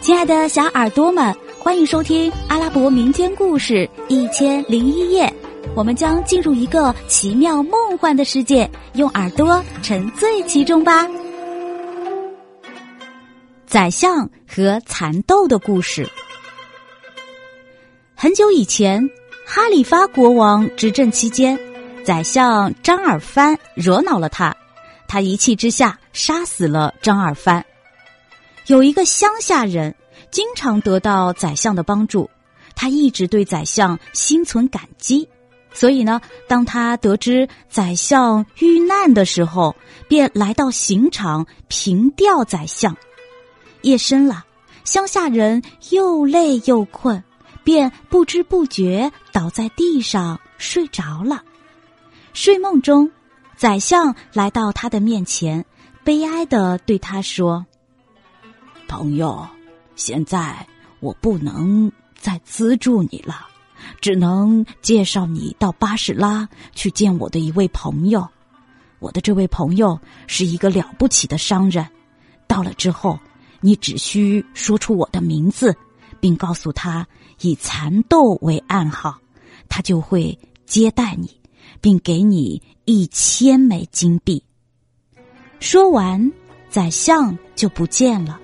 亲爱的小耳朵们，欢迎收听阿拉伯民间故事《一千零一夜》。我们将进入一个奇妙梦幻的世界，用耳朵沉醉其中吧。宰相和蚕豆的故事。很久以前，哈里发国王执政期间，宰相张尔藩惹恼了他，他一气之下杀死了张尔藩。有一个乡下人，经常得到宰相的帮助，他一直对宰相心存感激。所以呢，当他得知宰相遇难的时候，便来到刑场凭吊宰相。夜深了，乡下人又累又困，便不知不觉倒在地上睡着了。睡梦中，宰相来到他的面前，悲哀的对他说：“朋友，现在我不能再资助你了。”只能介绍你到巴士拉去见我的一位朋友。我的这位朋友是一个了不起的商人。到了之后，你只需说出我的名字，并告诉他以蚕豆为暗号，他就会接待你，并给你一千枚金币。说完，宰相就不见了。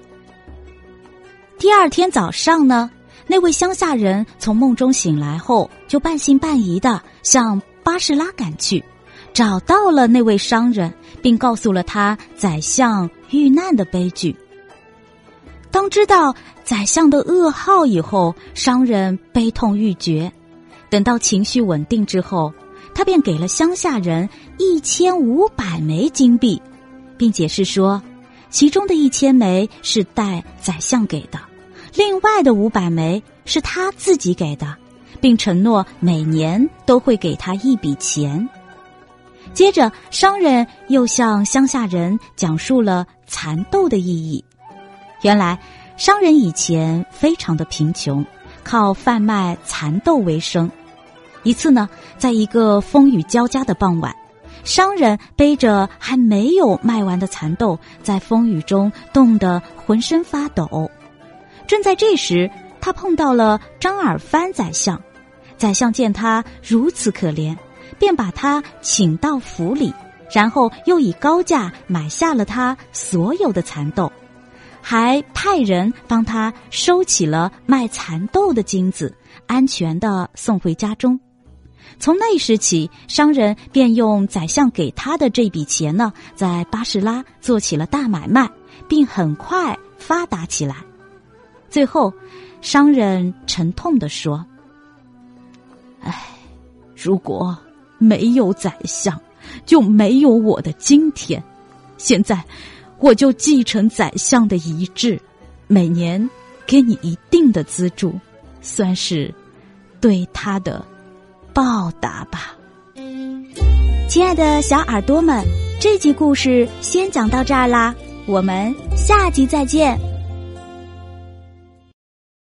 第二天早上呢？那位乡下人从梦中醒来后，就半信半疑的向巴士拉赶去，找到了那位商人，并告诉了他宰相遇难的悲剧。当知道宰相的噩耗以后，商人悲痛欲绝。等到情绪稳定之后，他便给了乡下人一千五百枚金币，并解释说，其中的一千枚是代宰相给的。另外的五百枚是他自己给的，并承诺每年都会给他一笔钱。接着，商人又向乡下人讲述了蚕豆的意义。原来，商人以前非常的贫穷，靠贩卖蚕豆为生。一次呢，在一个风雨交加的傍晚，商人背着还没有卖完的蚕豆，在风雨中冻得浑身发抖。正在这时，他碰到了张尔藩宰相。宰相见他如此可怜，便把他请到府里，然后又以高价买下了他所有的蚕豆，还派人帮他收起了卖蚕豆的金子，安全的送回家中。从那时起，商人便用宰相给他的这笔钱呢，在巴士拉做起了大买卖，并很快发达起来。最后，商人沉痛的说：“唉，如果没有宰相，就没有我的今天。现在，我就继承宰相的遗志，每年给你一定的资助，算是对他的报答吧。”亲爱的小耳朵们，这集故事先讲到这儿啦，我们下集再见。